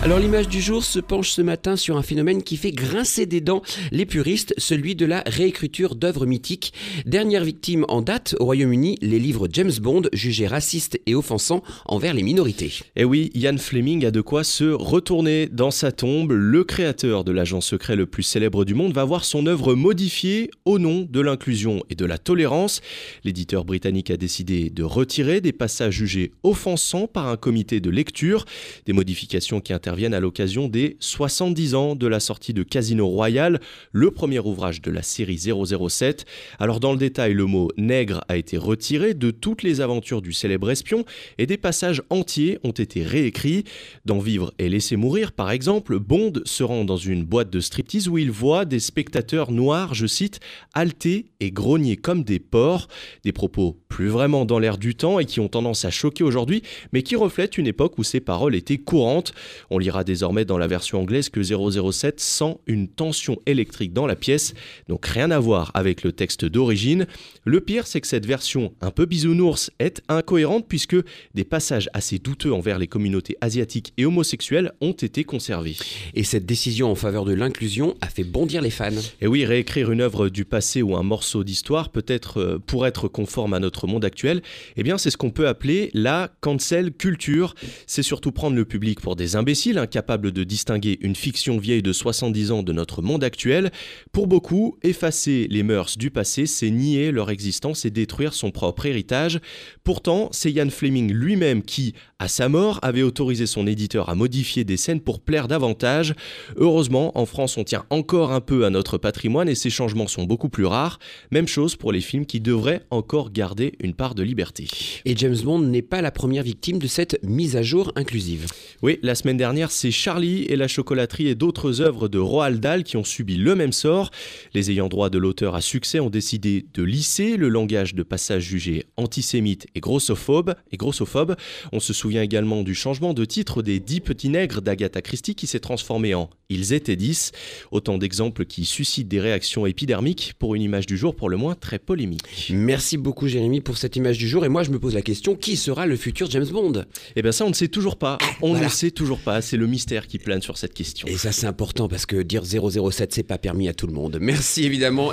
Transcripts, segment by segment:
Alors l'image du jour se penche ce matin sur un phénomène qui fait grincer des dents les puristes, celui de la réécriture d'œuvres mythiques. Dernière victime en date au Royaume-Uni, les livres James Bond jugés racistes et offensants envers les minorités. Et eh oui, Ian Fleming a de quoi se retourner dans sa tombe. Le créateur de l'agent secret le plus célèbre du monde va voir son œuvre modifiée au nom de l'inclusion et de la tolérance. L'éditeur britannique a décidé de retirer des passages jugés offensants par un comité de lecture, des modifications qui interviennent à l'occasion des 70 ans de la sortie de Casino Royale, le premier ouvrage de la série 007. Alors dans le détail, le mot nègre a été retiré de toutes les aventures du célèbre espion et des passages entiers ont été réécrits. Dans Vivre et laisser mourir, par exemple, Bond se rend dans une boîte de striptease où il voit des spectateurs noirs, je cite, halter et grogner comme des porcs, des propos plus vraiment dans l'air du temps et qui ont tendance à choquer aujourd'hui, mais qui reflètent une époque où ces paroles étaient courantes. On lira désormais dans la version anglaise que 007 sent une tension électrique dans la pièce, donc rien à voir avec le texte d'origine. Le pire, c'est que cette version un peu bisounours est incohérente puisque des passages assez douteux envers les communautés asiatiques et homosexuelles ont été conservés. Et cette décision en faveur de l'inclusion a fait bondir les fans. Et oui, réécrire une œuvre du passé ou un morceau d'histoire peut-être euh, pour être conforme à notre monde actuel, eh bien c'est ce qu'on peut appeler la cancel culture. C'est surtout prendre le public pour des imbéciles incapable de distinguer une fiction vieille de 70 ans de notre monde actuel? Pour beaucoup, effacer les mœurs du passé, c'est nier leur existence et détruire son propre héritage. Pourtant, c'est Ian Fleming lui-même qui, à sa mort, avait autorisé son éditeur à modifier des scènes pour plaire davantage. Heureusement, en France, on tient encore un peu à notre patrimoine et ces changements sont beaucoup plus rares. Même chose pour les films qui devraient encore garder une part de liberté. Et James Bond n'est pas la première victime de cette mise à jour inclusive. Oui, la semaine dernière, c'est Charlie et la chocolaterie et d'autres œuvres de Roald Dahl qui ont subi le même sort. Les ayants droit de l'auteur à succès ont décidé de lisser le langage de passages jugés antisémites et grossophobes. Et grossophobes. On se souvient également du changement de titre des Dix petits nègres d'Agatha Christie qui s'est transformé en Ils étaient dix. Autant d'exemples qui suscitent des réactions épidermiques pour une image du jour pour le moins très polémique. Merci beaucoup Jérémy pour cette image du jour. Et moi je me pose la question, qui sera le futur James Bond? Eh bien ça on ne sait toujours pas. On ne sait toujours pas c'est le mystère qui plane sur cette question. Et ça, c'est important parce que dire 007, c'est pas permis à tout le monde. Merci évidemment.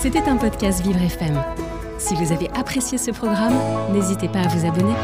C'était un podcast Vivre FM. Si vous avez apprécié ce programme, n'hésitez pas à vous abonner.